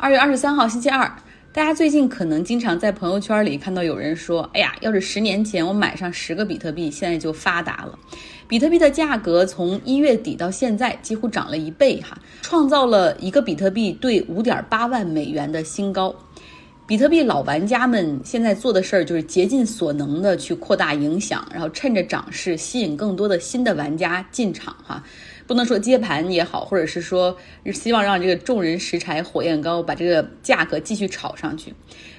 二月二十三号，星期二。大家最近可能经常在朋友圈里看到有人说：“哎呀，要是十年前我买上十个比特币，现在就发达了。”比特币的价格从一月底到现在几乎涨了一倍，哈，创造了一个比特币兑五点八万美元的新高。比特币老玩家们现在做的事儿就是竭尽所能的去扩大影响，然后趁着涨势吸引更多的新的玩家进场，哈。不能说接盘也好，或者是说希望让这个众人拾柴火焰高，把这个价格继续炒上去。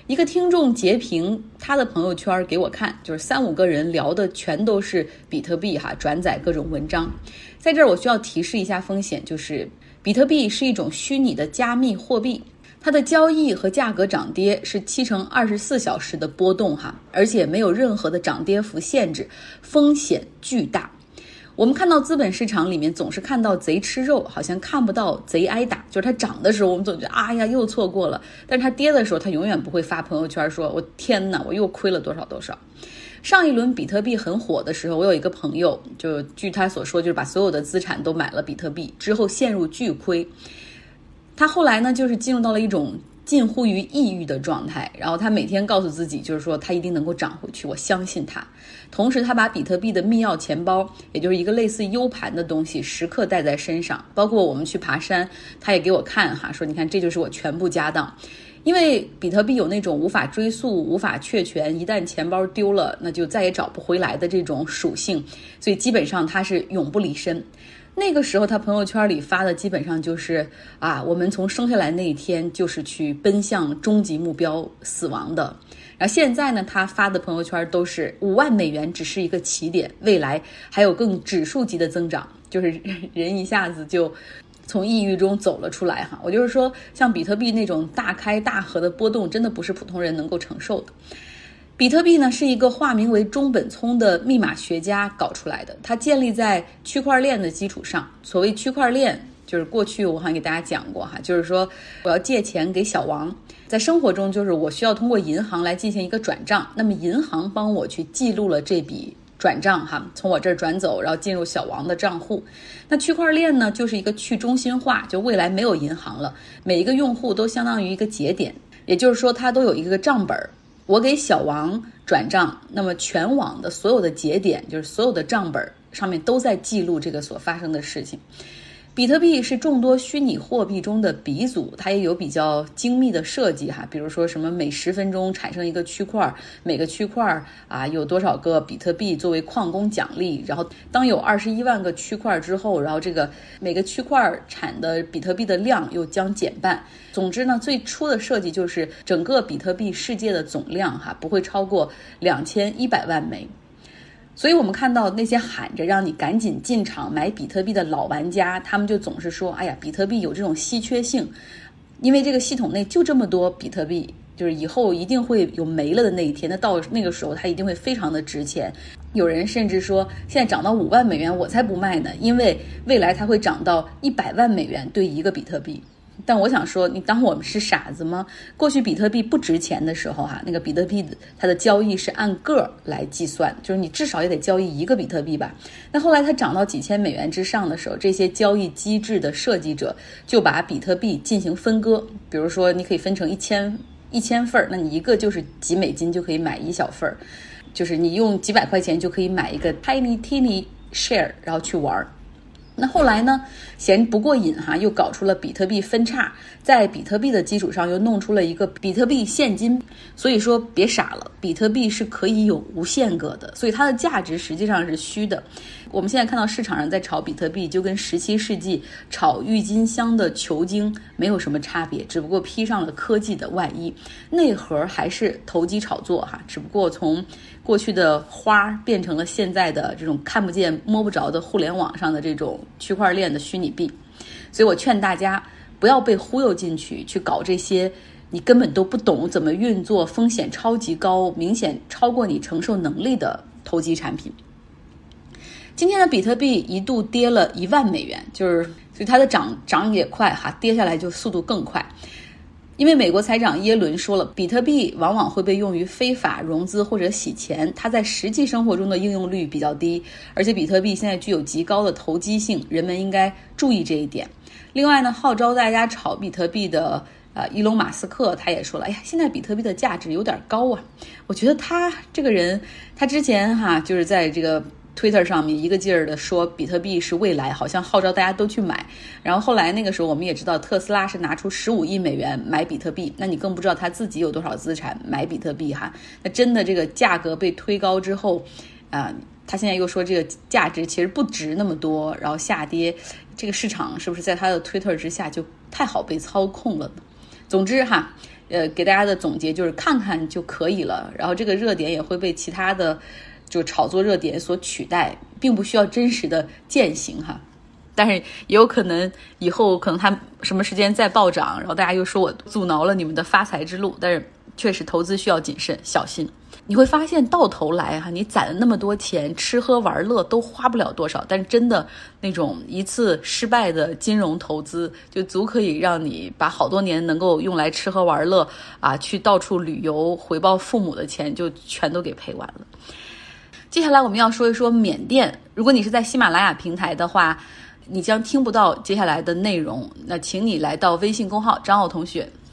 一个听众截屏他的朋友圈给我看，就是三五个人聊的全都是比特币哈，转载各种文章。在这儿我需要提示一下风险，就是比特币是一种虚拟的加密货币，它的交易和价格涨跌是七乘二十四小时的波动哈，而且没有任何的涨跌幅限制，风险巨大。我们看到资本市场里面总是看到贼吃肉，好像看不到贼挨打。就是它涨的时候，我们总觉得哎呀又错过了；但是它跌的时候，它永远不会发朋友圈说“我天哪，我又亏了多少多少”。上一轮比特币很火的时候，我有一个朋友，就据他所说，就是把所有的资产都买了比特币，之后陷入巨亏。他后来呢，就是进入到了一种。近乎于抑郁的状态，然后他每天告诉自己，就是说他一定能够涨回去，我相信他。同时，他把比特币的密钥钱包，也就是一个类似 U 盘的东西，时刻带在身上。包括我们去爬山，他也给我看哈，说你看这就是我全部家当。因为比特币有那种无法追溯、无法确权，一旦钱包丢了，那就再也找不回来的这种属性，所以基本上他是永不离身。那个时候，他朋友圈里发的基本上就是啊，我们从生下来那一天就是去奔向终极目标死亡的。然后现在呢，他发的朋友圈都是五万美元只是一个起点，未来还有更指数级的增长，就是人一下子就从抑郁中走了出来哈。我就是说，像比特币那种大开大合的波动，真的不是普通人能够承受的。比特币呢是一个化名为中本聪的密码学家搞出来的，它建立在区块链的基础上。所谓区块链，就是过去我好像给大家讲过哈，就是说我要借钱给小王，在生活中就是我需要通过银行来进行一个转账，那么银行帮我去记录了这笔转账哈，从我这儿转走，然后进入小王的账户。那区块链呢就是一个去中心化，就未来没有银行了，每一个用户都相当于一个节点，也就是说它都有一个账本儿。我给小王转账，那么全网的所有的节点，就是所有的账本上面都在记录这个所发生的事情。比特币是众多虚拟货币中的鼻祖，它也有比较精密的设计哈，比如说什么每十分钟产生一个区块，每个区块啊有多少个比特币作为矿工奖励，然后当有二十一万个区块之后，然后这个每个区块产的比特币的量又将减半。总之呢，最初的设计就是整个比特币世界的总量哈不会超过两千一百万枚。所以，我们看到那些喊着让你赶紧进场买比特币的老玩家，他们就总是说：“哎呀，比特币有这种稀缺性，因为这个系统内就这么多比特币，就是以后一定会有没了的那一天。那到那个时候，它一定会非常的值钱。”有人甚至说：“现在涨到五万美元，我才不卖呢，因为未来它会涨到一百万美元兑一个比特币。”但我想说，你当我们是傻子吗？过去比特币不值钱的时候，哈，那个比特币它的交易是按个来计算，就是你至少也得交易一个比特币吧。那后来它涨到几千美元之上的时候，这些交易机制的设计者就把比特币进行分割，比如说你可以分成一千一千份儿，那你一个就是几美金就可以买一小份儿，就是你用几百块钱就可以买一个 tiny tiny share，然后去玩儿。那后来呢？嫌不过瘾哈，又搞出了比特币分叉，在比特币的基础上又弄出了一个比特币现金。所以说别傻了，比特币是可以有无限个的，所以它的价值实际上是虚的。我们现在看到市场上在炒比特币，就跟十七世纪炒郁金香的球茎没有什么差别，只不过披上了科技的外衣，内核还是投机炒作哈，只不过从过去的花变成了现在的这种看不见摸不着的互联网上的这种区块链的虚拟币。所以我劝大家不要被忽悠进去，去搞这些。你根本都不懂怎么运作，风险超级高，明显超过你承受能力的投机产品。今天的比特币一度跌了一万美元，就是所以它的涨涨也快哈，跌下来就速度更快。因为美国财长耶伦说了，比特币往往会被用于非法融资或者洗钱，它在实际生活中的应用率比较低，而且比特币现在具有极高的投机性，人们应该注意这一点。另外呢，号召大家炒比特币的。呃，伊隆马斯克他也说了，哎呀，现在比特币的价值有点高啊。我觉得他这个人，他之前哈就是在这个。Twitter 上面一个劲儿的说比特币是未来，好像号召大家都去买。然后后来那个时候我们也知道特斯拉是拿出十五亿美元买比特币，那你更不知道他自己有多少资产买比特币哈。那真的这个价格被推高之后，啊，他现在又说这个价值其实不值那么多，然后下跌，这个市场是不是在他的 Twitter 之下就太好被操控了呢？总之哈，呃，给大家的总结就是看看就可以了，然后这个热点也会被其他的。就炒作热点所取代，并不需要真实的践行哈，但是也有可能以后可能它什么时间再暴涨，然后大家又说我阻挠了你们的发财之路。但是确实投资需要谨慎小心，你会发现到头来哈，你攒了那么多钱，吃喝玩乐都花不了多少，但是真的那种一次失败的金融投资，就足可以让你把好多年能够用来吃喝玩乐啊，去到处旅游回报父母的钱就全都给赔完了。接下来我们要说一说缅甸。如果你是在喜马拉雅平台的话，你将听不到接下来的内容。那请你来到微信公号张奥同学。